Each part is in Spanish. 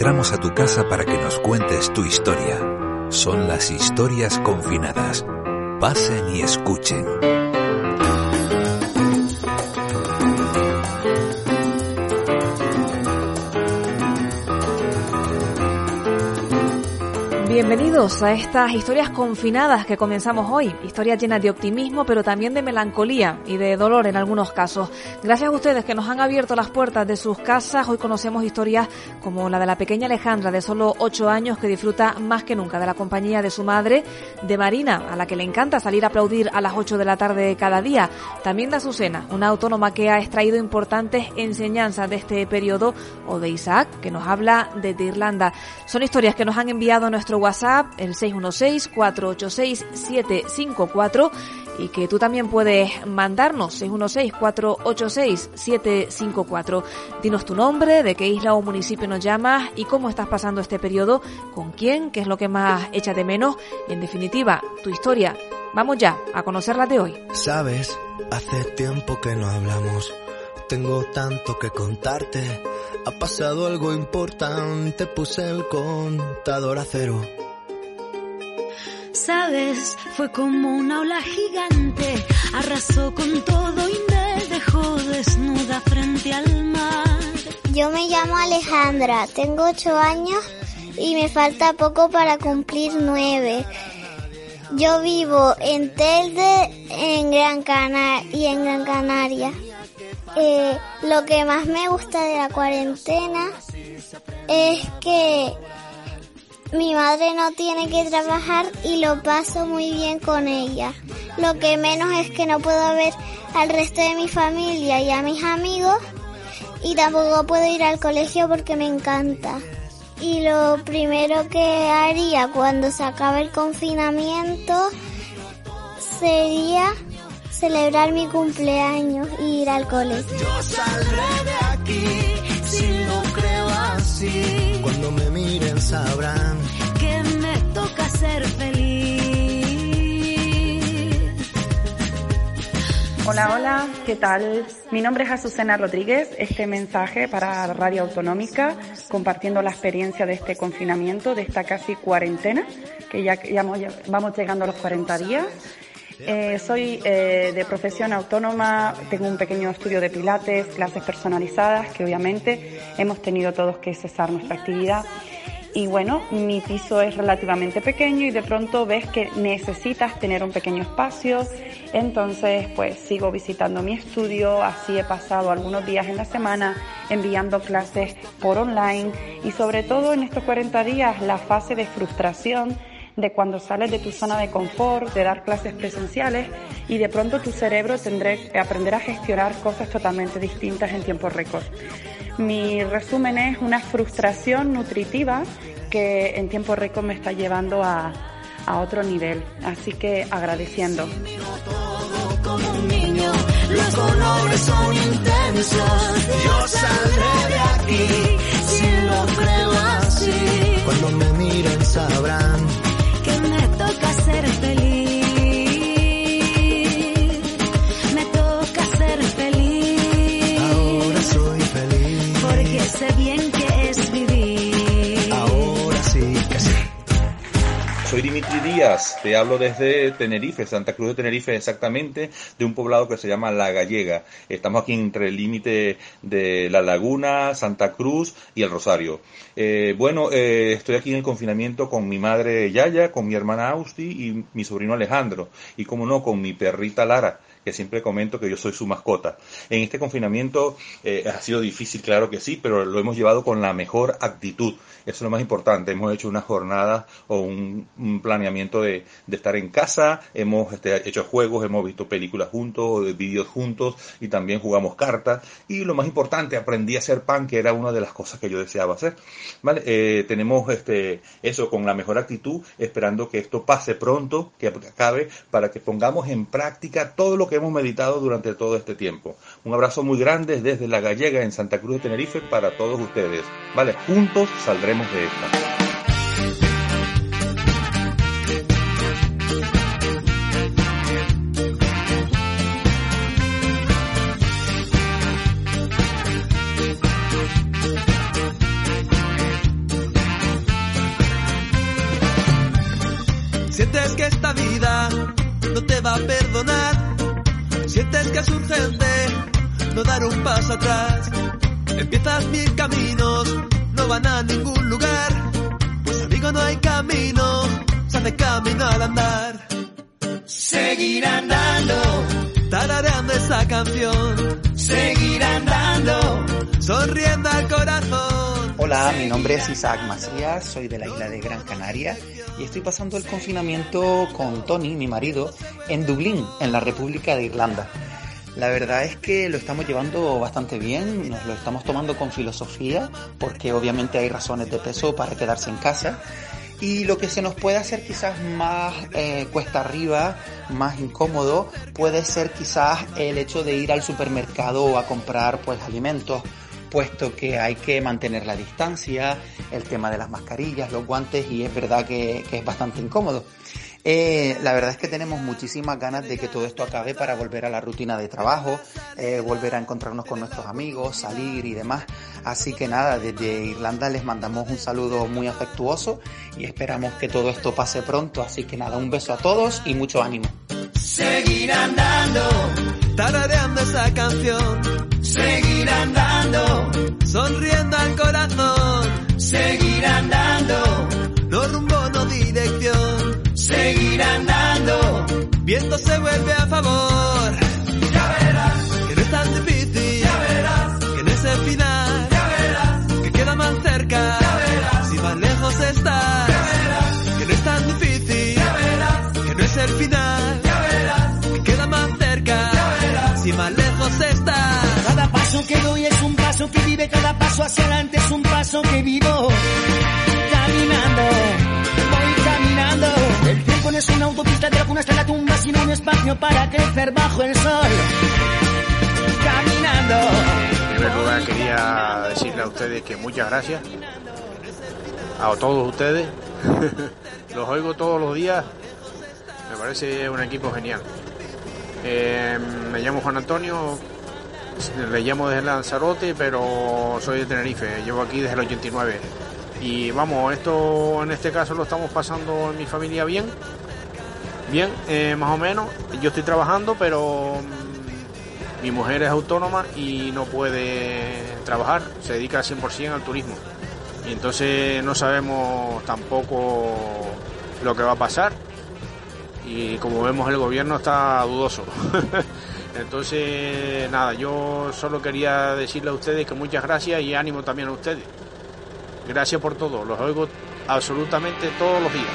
Entramos a tu casa para que nos cuentes tu historia. Son las historias confinadas. Pasen y escuchen. Bienvenidos a estas historias confinadas que comenzamos hoy. Historias llenas de optimismo, pero también de melancolía y de dolor en algunos casos. Gracias a ustedes que nos han abierto las puertas de sus casas. Hoy conocemos historias como la de la pequeña Alejandra, de solo ocho años, que disfruta más que nunca de la compañía de su madre, de Marina, a la que le encanta salir a aplaudir a las ocho de la tarde cada día. También de Azucena, una autónoma que ha extraído importantes enseñanzas de este periodo, o de Isaac, que nos habla desde Irlanda. Son historias que nos han enviado a nuestro WhatsApp, el 616-486-754 y que tú también puedes mandarnos 616-486-754. Dinos tu nombre, de qué isla o municipio nos llamas y cómo estás pasando este periodo, con quién, qué es lo que más echa de menos. En definitiva, tu historia. Vamos ya a conocerla de hoy. Sabes, hace tiempo que no hablamos. Tengo tanto que contarte. Ha pasado algo importante, puse el contador a cero. Sabes, fue como una ola gigante, arrasó con todo y me dejó desnuda frente al mar. Yo me llamo Alejandra, tengo ocho años y me falta poco para cumplir nueve. Yo vivo en Telde en Gran Canaria y en Gran Canaria. Eh, lo que más me gusta de la cuarentena es que mi madre no tiene que trabajar y lo paso muy bien con ella. Lo que menos es que no puedo ver al resto de mi familia y a mis amigos y tampoco puedo ir al colegio porque me encanta. Y lo primero que haría cuando se acabe el confinamiento sería celebrar mi cumpleaños y ir al colegio. Yo saldré de aquí si lo creo así. Cuando me miren sabrán que me toca ser feliz. Hola, hola, ¿qué tal? Mi nombre es Azucena Rodríguez. Este mensaje para Radio Autonómica, compartiendo la experiencia de este confinamiento, de esta casi cuarentena, que ya, ya vamos llegando a los 40 días. Eh, soy eh, de profesión autónoma, tengo un pequeño estudio de pilates, clases personalizadas, que obviamente hemos tenido todos que cesar nuestra actividad. Y bueno, mi piso es relativamente pequeño y de pronto ves que necesitas tener un pequeño espacio. Entonces, pues sigo visitando mi estudio, así he pasado algunos días en la semana enviando clases por online y sobre todo en estos 40 días la fase de frustración de cuando sales de tu zona de confort, de dar clases presenciales y de pronto tu cerebro tendré que aprender a gestionar cosas totalmente distintas en tiempo récord. Mi resumen es una frustración nutritiva que en tiempo récord me está llevando a, a otro nivel. Así que agradeciendo. Cuando me miren sabrán Dimitri Díaz, te hablo desde Tenerife, Santa Cruz de Tenerife exactamente, de un poblado que se llama La Gallega. Estamos aquí entre el límite de La Laguna, Santa Cruz y El Rosario. Eh, bueno, eh, estoy aquí en el confinamiento con mi madre Yaya, con mi hermana Austi y mi sobrino Alejandro. Y como no, con mi perrita Lara, que siempre comento que yo soy su mascota. En este confinamiento eh, ha sido difícil, claro que sí, pero lo hemos llevado con la mejor actitud. Eso es lo más importante. Hemos hecho una jornada o un, planeamiento de, estar en casa, hemos este, hecho juegos, hemos visto películas juntos, vídeos juntos y también jugamos cartas. Y lo más importante, aprendí a hacer pan, que era una de las cosas que yo deseaba hacer. ¿Vale? Eh, tenemos este, eso con la mejor actitud, esperando que esto pase pronto, que acabe, para que pongamos en práctica todo lo que hemos meditado durante todo este tiempo. Un abrazo muy grande desde La Gallega en Santa Cruz de Tenerife para todos ustedes. Vale, juntos saldremos de esta. Sientes que es urgente no dar un paso atrás. Empiezas mil caminos, no van a ningún lugar. Pues amigo no hay camino, se hace camino al andar. Seguir andando, tarareando esa canción. Seguir andando, sonriendo al corazón. Hola, mi nombre es Isaac Macías, soy de la isla de Gran Canaria y estoy pasando el confinamiento con Tony, mi marido, en Dublín, en la República de Irlanda. La verdad es que lo estamos llevando bastante bien, nos lo estamos tomando con filosofía, porque obviamente hay razones de peso para quedarse en casa. Y lo que se nos puede hacer quizás más eh, cuesta arriba, más incómodo, puede ser quizás el hecho de ir al supermercado a comprar pues alimentos, puesto que hay que mantener la distancia, el tema de las mascarillas, los guantes, y es verdad que es bastante incómodo. Eh, la verdad es que tenemos muchísimas ganas de que todo esto acabe para volver a la rutina de trabajo, eh, volver a encontrarnos con nuestros amigos, salir y demás. Así que nada, desde Irlanda les mandamos un saludo muy afectuoso y esperamos que todo esto pase pronto. Así que nada, un beso a todos y mucho ánimo. Andando, sonriendo al corazón. Seguir andando, no rumbo, no dirección seguir andando. Viento se vuelve a favor. Ya verás que no es tan difícil. Ya verás que no es el final. Ya verás que queda más cerca. Ya verás si más lejos estás. Ya verás que no es tan difícil. Ya verás que no es el final. Que doy es un paso que vive. Cada paso hacia adelante es un paso que vivo. Caminando, voy caminando. El tiempo no es una autopista de la cuna hasta la tumba, sino un espacio para crecer bajo el sol. Caminando. En primer lugar quería decirle a ustedes que muchas gracias. A todos ustedes. los oigo todos los días. Me parece un equipo genial. Eh, me llamo Juan Antonio, le llamo desde Lanzarote, pero soy de Tenerife, llevo aquí desde el 89. Y vamos, esto en este caso lo estamos pasando en mi familia bien, bien, eh, más o menos. Yo estoy trabajando, pero mm, mi mujer es autónoma y no puede trabajar, se dedica al 100% al turismo. Y entonces no sabemos tampoco lo que va a pasar. Y como vemos el gobierno está dudoso. Entonces, nada, yo solo quería decirle a ustedes que muchas gracias y ánimo también a ustedes. Gracias por todo, los oigo absolutamente todos los días.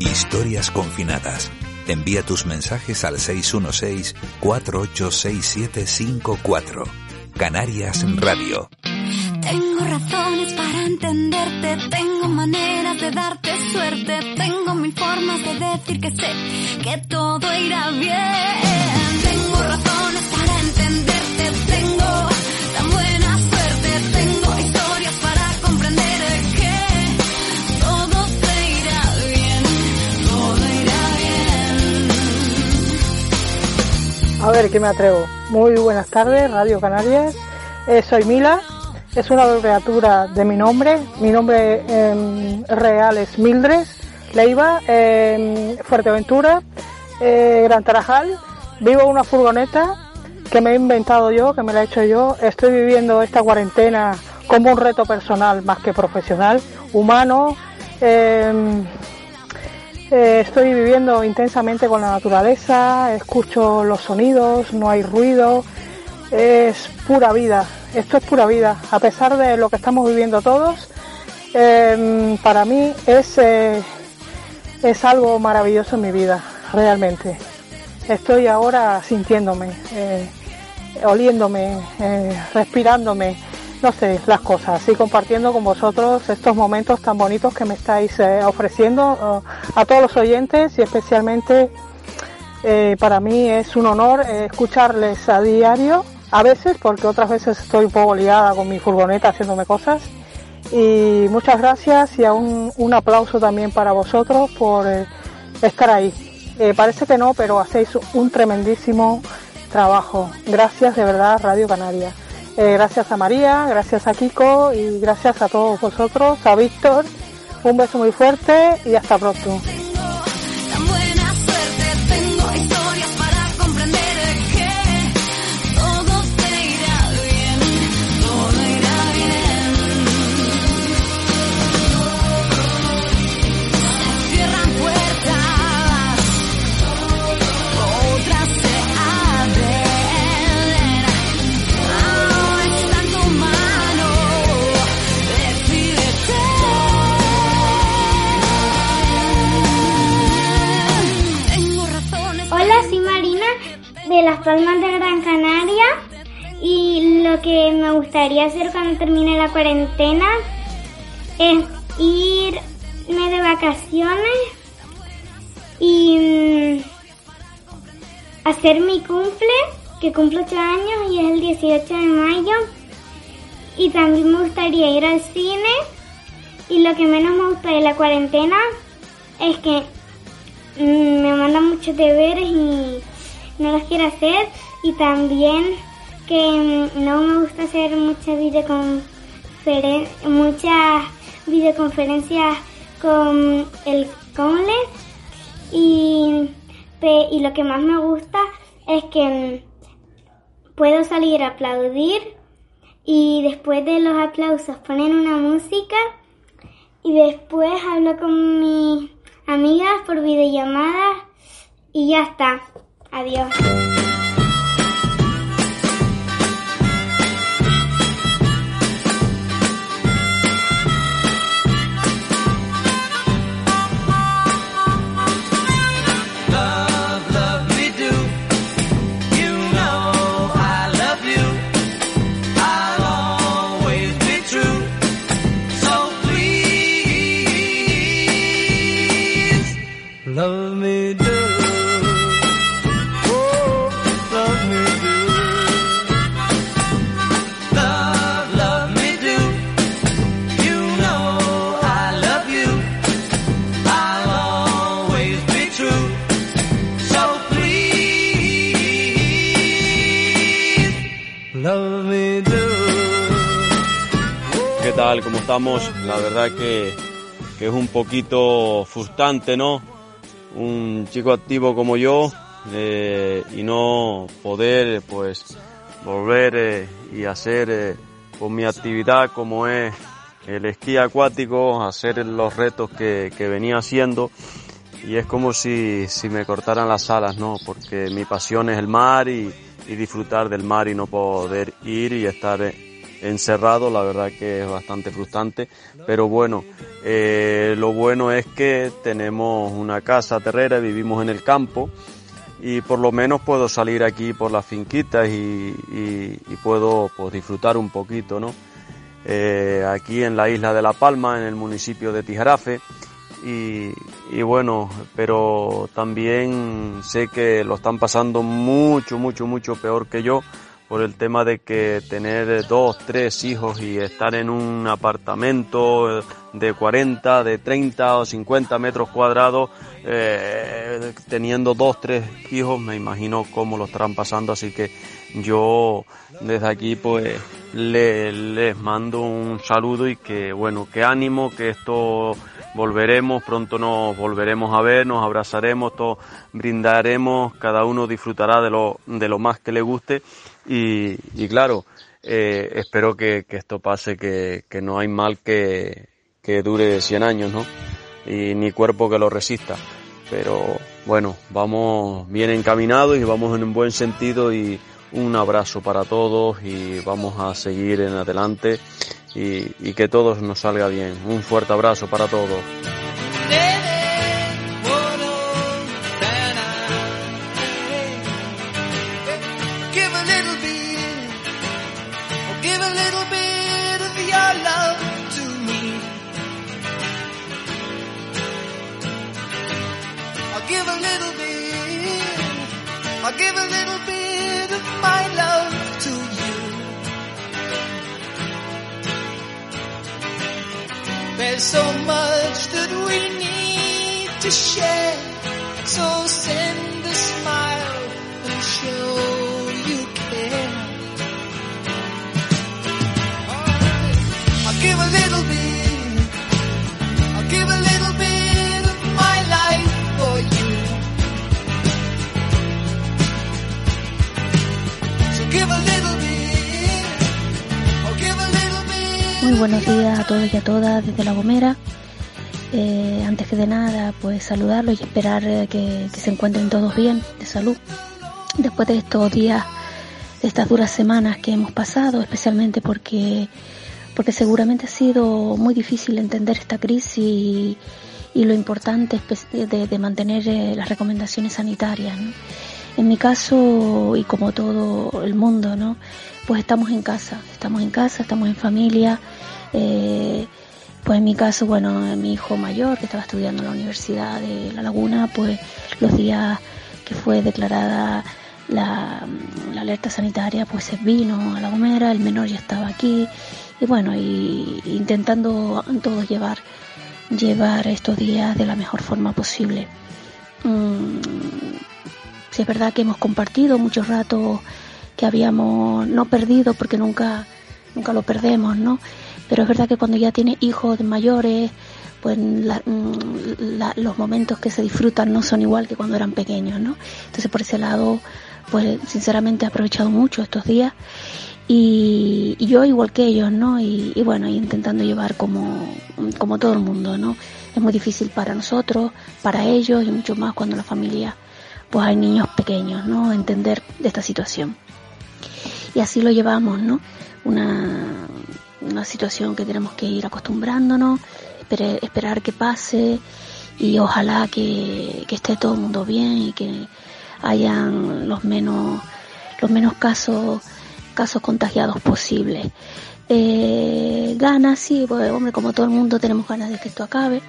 Historias confinadas. Envía tus mensajes al 616-486754. Canarias Radio. Tengo razones para entenderte, tengo maneras de darte suerte, tengo mil formas de decir que sé que todo irá bien. Tengo razones para entenderte, tengo tan buena suerte, tengo historias para comprender que todo te irá bien, todo irá bien. A ver, ¿qué me atrevo? Muy buenas tardes, Radio Canarias. Eh, soy Mila, es una abreviatura de mi nombre. Mi nombre eh, real es Mildred Leiva, eh, Fuerteventura, eh, Gran Tarajal. Vivo en una furgoneta que me he inventado yo, que me la he hecho yo. Estoy viviendo esta cuarentena como un reto personal más que profesional, humano, Em, eh, estoy viviendo intensamente con la naturaleza, escucho los sonidos, no hay ruido, es pura vida, esto es pura vida, a pesar de lo que estamos viviendo todos, em, para mí es, eh, es algo maravilloso en mi vida, realmente. Estoy ahora sintiéndome, eh, oliéndome, eh, respirándome, no sé, las cosas y compartiendo con vosotros estos momentos tan bonitos que me estáis ofreciendo a todos los oyentes y especialmente para mí es un honor escucharles a diario, a veces porque otras veces estoy un poco liada con mi furgoneta haciéndome cosas y muchas gracias y un, un aplauso también para vosotros por eh, estar ahí. Eh, parece que no, pero hacéis un tremendísimo trabajo. Gracias de verdad Radio Canaria. Eh, gracias a María, gracias a Kiko y gracias a todos vosotros, a Víctor. Un beso muy fuerte y hasta pronto. Las Palmas de Gran Canaria y lo que me gustaría hacer cuando termine la cuarentena es irme de vacaciones y mm, hacer mi cumple, que cumplo 8 años y es el 18 de mayo. Y también me gustaría ir al cine y lo que menos me gusta de la cuarentena es que Mm, me mandan muchos deberes y no los quiero hacer y también que mm, no me gusta hacer muchas videoconferen muchas videoconferencias con el Conle y, y lo que más me gusta es que mm, puedo salir a aplaudir y después de los aplausos ponen una música y después hablo con mis amigas por videollamada y ya está. Adiós. La verdad que, que es un poquito frustrante, ¿no? Un chico activo como yo eh, y no poder, pues, volver eh, y hacer eh, con mi actividad como es el esquí acuático, hacer los retos que, que venía haciendo y es como si, si me cortaran las alas, ¿no? Porque mi pasión es el mar y, y disfrutar del mar y no poder ir y estar eh, encerrado, la verdad que es bastante frustrante, pero bueno, eh, lo bueno es que tenemos una casa terrera, vivimos en el campo y por lo menos puedo salir aquí por las finquitas y, y- y puedo pues, disfrutar un poquito, ¿no? Eh, aquí en la isla de La Palma, en el municipio de Tijarafe, y, y bueno, pero también sé que lo están pasando mucho, mucho, mucho peor que yo por el tema de que tener dos, tres hijos y estar en un apartamento de 40, de 30 o 50 metros cuadrados, eh, teniendo dos, tres hijos, me imagino cómo lo estarán pasando, así que yo desde aquí pues le- les mando un saludo y que bueno, que ánimo, que esto volveremos, pronto nos volveremos a ver, nos abrazaremos, todos brindaremos, cada uno disfrutará de lo, de lo más que le guste y, claro, eh, espero que, esto pase, que, que no hay mal que, que dure 100 años, ¿no? Y ni cuerpo que lo resista. Pero bueno, vamos bien encaminados y vamos en un buen sentido y un abrazo para todos y vamos a seguir en adelante y que todos nos salga bien. Un fuerte abrazo para todos. Little bit of my love to you. There's so much that we need to share, so send a smile and show you care. I'll give a little bit, Muy buenos días a todos y a todas desde La Gomera. Eh, antes que de nada, pues saludarlos y esperar eh, que, se encuentren todos bien, de salud. Después de estos días, de estas duras semanas que hemos pasado, especialmente porque, porque seguramente ha sido muy difícil entender esta crisis y, lo importante de, mantener eh, las recomendaciones sanitarias. En mi caso, y como todo el mundo, ¿no? Pues estamos en casa, estamos en casa, estamos en familia. eh, pues en mi caso, bueno, mi hijo mayor, que estaba estudiando en la Universidad de La Laguna, pues los días que fue declarada la, alerta sanitaria, pues se vino a La Gomera, el menor ya estaba aquí, y bueno, intentando todos llevar, llevar estos días de la mejor forma posible. Mm, sí es verdad que hemos compartido muchos ratos que habíamos no perdido porque nunca nunca lo perdemos no pero es verdad que cuando ya tienes hijos mayores pues la- mm, la- los momentos que se disfrutan no son igual que cuando eran pequeños no entonces por ese lado pues sinceramente he aprovechado mucho estos días y, yo igual que ellos no y, y bueno intentando llevar como como todo el mundo no es muy difícil para nosotros para ellos y mucho más cuando la familia pues hay niños pequeños, ¿no? Entender de esta situación. Y así lo llevamos, ¿no? Una, una situación que tenemos que ir acostumbrándonos, esperar que pase y ojalá que, que esté todo el mundo bien y que hayan los menos, los menos casos, casos contagiados posibles. Eh, ganas, sí, pues, hombre, como todo el mundo tenemos ganas de que esto acabe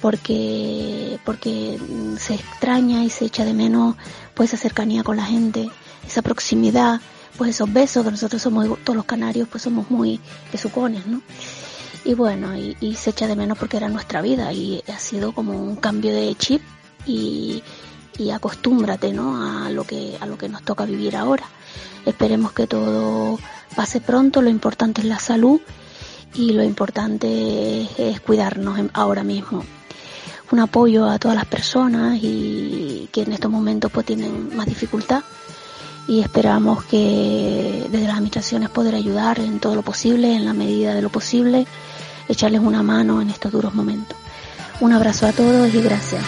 porque porque se extraña y se echa de menos pues esa cercanía con la gente, esa proximidad, pues esos besos que nosotros somos todos los canarios pues somos muy besucones, ¿no? Y bueno, y, se echa de menos porque era nuestra vida y ha sido como un cambio de chip y, y acostúmbrate, ¿no? A lo que a lo que nos toca vivir ahora. Esperemos que todo pase pronto, lo importante es la salud y lo importante es, cuidarnos ahora mismo un apoyo a todas las personas y que en estos momentos pues tienen más dificultad y esperamos que desde las administraciones poder ayudar en todo lo posible, en la medida de lo posible, echarles una mano en estos duros momentos. Un abrazo a todos y gracias.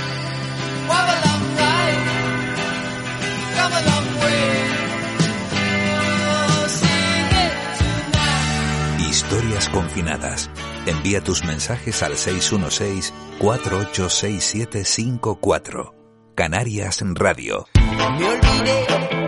Historias confinadas. Envía tus mensajes al 616-486754. Canarias Radio. Me olvidé,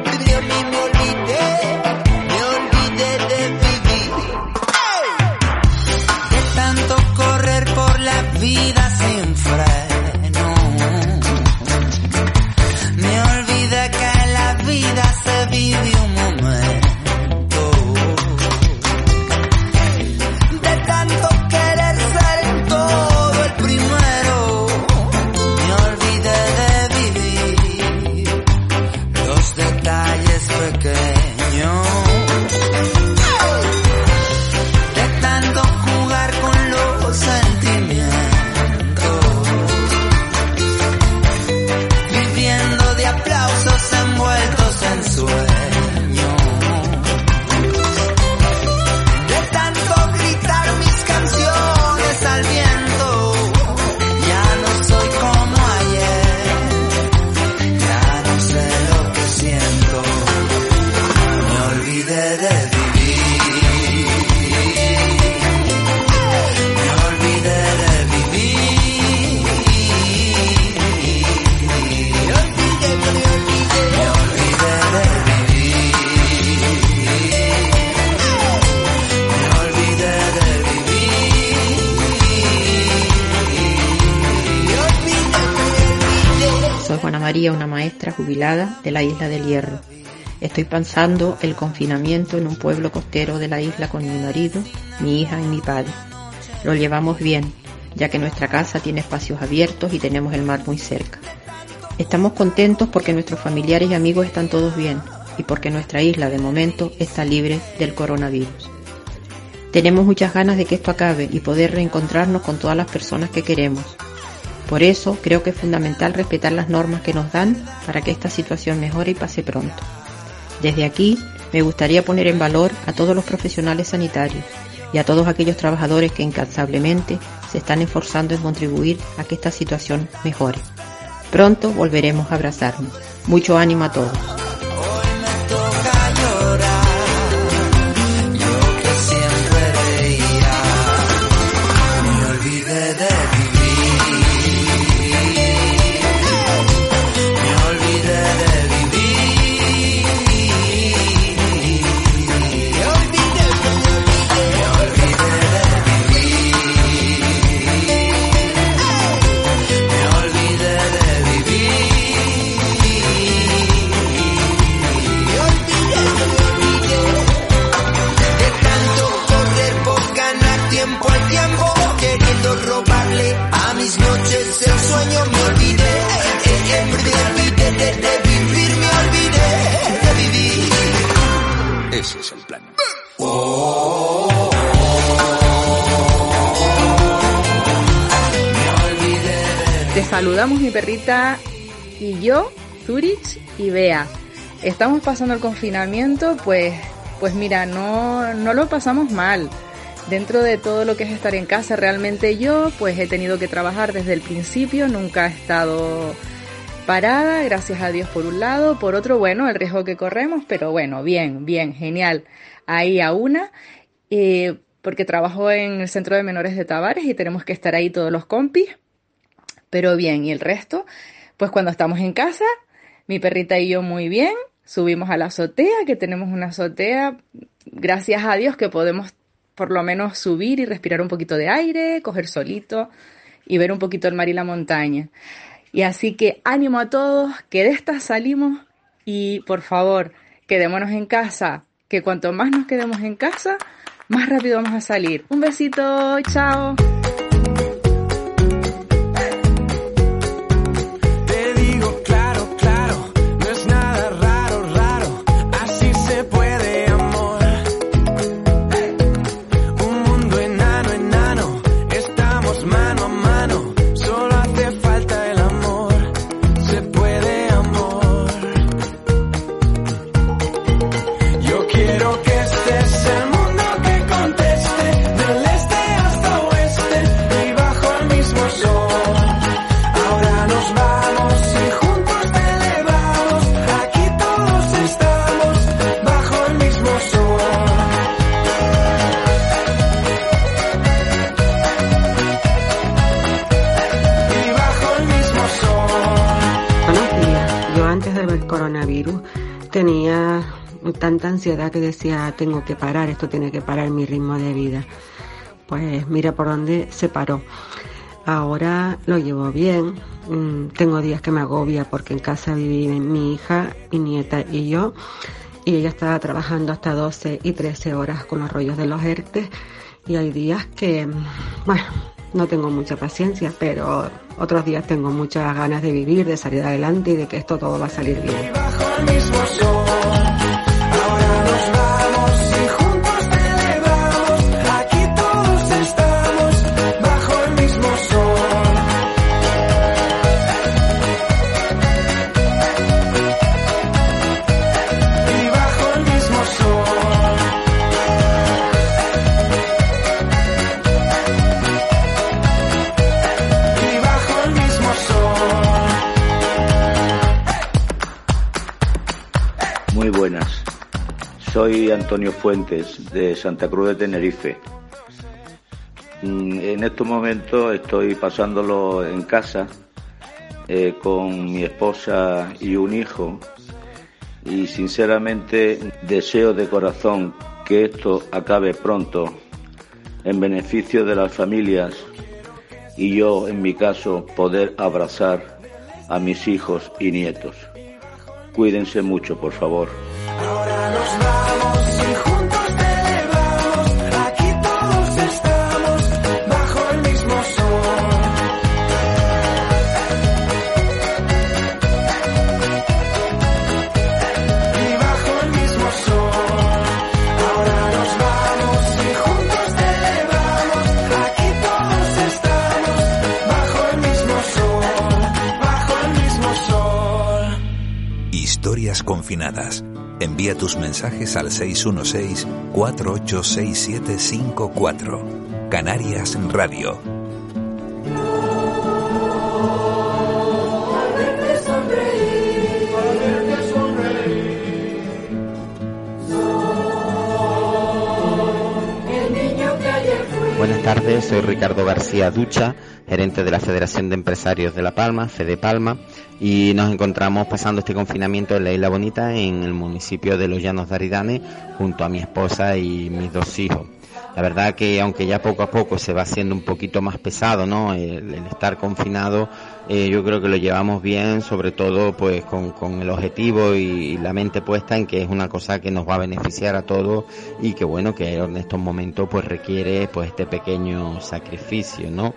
María, una maestra jubilada de la isla del Hierro. Estoy pasando el confinamiento en un pueblo costero de la isla con mi marido, mi hija y mi padre. Lo llevamos bien, ya que nuestra casa tiene espacios abiertos y tenemos el mar muy cerca. Estamos contentos porque nuestros familiares y amigos están todos bien y porque nuestra isla de momento está libre del coronavirus. Tenemos muchas ganas de que esto acabe y poder reencontrarnos con todas las personas que queremos. Por eso creo que es fundamental respetar las normas que nos dan para que esta situación mejore y pase pronto. Desde aquí me gustaría poner en valor a todos los profesionales sanitarios y a todos aquellos trabajadores que incansablemente se están esforzando en contribuir a que esta situación mejore. Pronto volveremos a abrazarnos. Mucho ánimo a todos. Saludamos mi perrita y yo, Zurich y Bea. Estamos pasando el confinamiento, pues, pues mira, no, no lo pasamos mal. Dentro de todo lo que es estar en casa, realmente yo, pues he tenido que trabajar desde el principio, nunca he estado parada, gracias a Dios por un lado, por otro, bueno, el riesgo que corremos, pero bueno, bien, bien, genial. Ahí a una, eh, porque trabajo en el centro de menores de Tavares y tenemos que estar ahí todos los compis pero bien, ¿y el resto? Pues cuando estamos en casa, mi perrita y yo muy bien, subimos a la azotea, que tenemos una azotea, gracias a Dios que podemos por lo menos subir y respirar un poquito de aire, coger solito y ver un poquito el mar y la montaña. Y así que ánimo a todos, que de esta salimos y por favor, quedémonos en casa, que cuanto más nos quedemos en casa, más rápido vamos a salir. Un besito, chao. Ansiedad que decía, tengo que parar, esto tiene que parar mi ritmo de vida. Pues mira por dónde se paró. Ahora lo llevo bien. Mm, tengo días que me agobia porque en casa viven mi hija, mi nieta y yo. Y ella estaba trabajando hasta 12 y 13 horas con los rollos de los ERTE. Y hay días que, bueno, no tengo mucha paciencia, pero otros días tengo muchas ganas de vivir, de salir adelante y de que esto todo va a salir bien. Soy Antonio Fuentes de Santa Cruz de Tenerife. Mm, en estos momentos estoy pasándolo en casa eh, con mi esposa y un hijo y sinceramente deseo de corazón que esto acabe pronto en beneficio de las familias y yo en mi caso poder abrazar a mis hijos y nietos. Cuídense mucho, por favor. Confinadas. Envía tus mensajes al 616-486754. Canarias Radio. Buenas tardes, soy Ricardo García Ducha, gerente de la Federación de Empresarios de La Palma, Fede Palma, y nos encontramos pasando este confinamiento en la Isla Bonita, en el municipio de Los Llanos de Aridane, junto a mi esposa y mis dos hijos. La verdad que aunque ya poco a poco se va haciendo un poquito más pesado, ¿no? El, estar confinado, eh, yo creo que lo llevamos bien, sobre todo pues con, con el objetivo y, y la mente puesta en que es una cosa que nos va a beneficiar a todos y que bueno, que en estos momentos pues requiere pues este pequeño sacrificio, ¿no?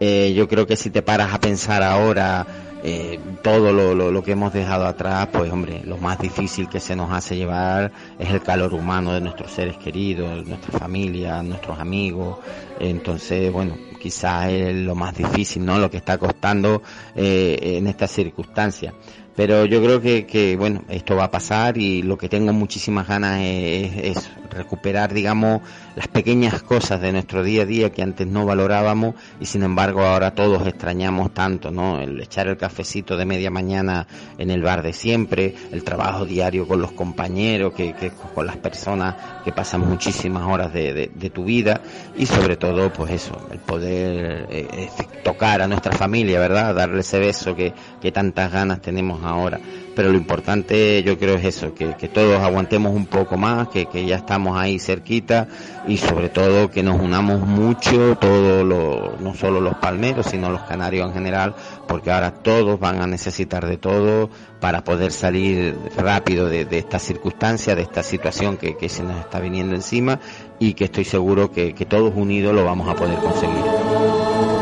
Eh, yo creo que si te paras a pensar ahora eh, todo lo, lo, que hemos dejado atrás, pues hombre, lo más difícil que se nos hace llevar es el calor humano de nuestros seres queridos, nuestra familia, nuestros amigos. Entonces, bueno, quizás es lo más difícil, ¿no? Lo que está costando eh, en estas circunstancias. Pero yo creo que, que, bueno, esto va a pasar y lo que tengo muchísimas ganas es, recuperar, digamos, las pequeñas cosas de nuestro día a día que antes no valorábamos y sin embargo ahora todos extrañamos tanto, ¿no? El echar el cafecito de media mañana en el bar de siempre, el trabajo diario con los compañeros, que, con las personas que pasan muchísimas horas de, de, tu vida y sobre todo, pues eso, el poder eh, tocar a nuestra familia, ¿verdad? Darle ese beso que, que tantas ganas tenemos ahora. Pero lo importante yo creo es eso, que, todos aguantemos un poco más, que, ya estamos ahí cerquita y sobre todo que nos unamos mucho, todos los, no solo los palmeros, sino los canarios en general, porque ahora todos van a necesitar de todo para poder salir rápido de, de esta circunstancia, de esta situación que, se nos está viniendo encima y que estoy seguro que todos unidos lo vamos a poder conseguir.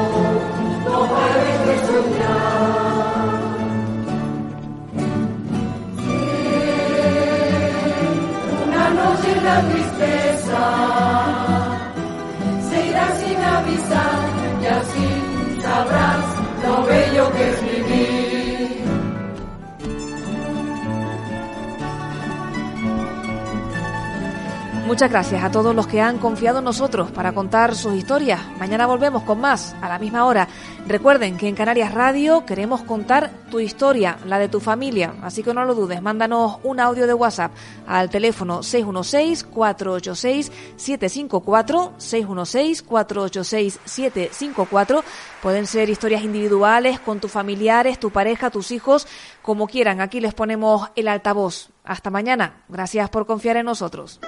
Muchas gracias a todos los que han confiado en nosotros para contar sus historias. Mañana volvemos con más a la misma hora. Recuerden que en Canarias Radio queremos contar tu historia, la de tu familia, así que no lo dudes, mándanos un audio de WhatsApp al teléfono 616-486-754, 616-486-754. Pueden ser historias individuales con tus familiares, tu pareja, tus hijos, como quieran. Aquí les ponemos el altavoz. Hasta mañana. Gracias por confiar en nosotros.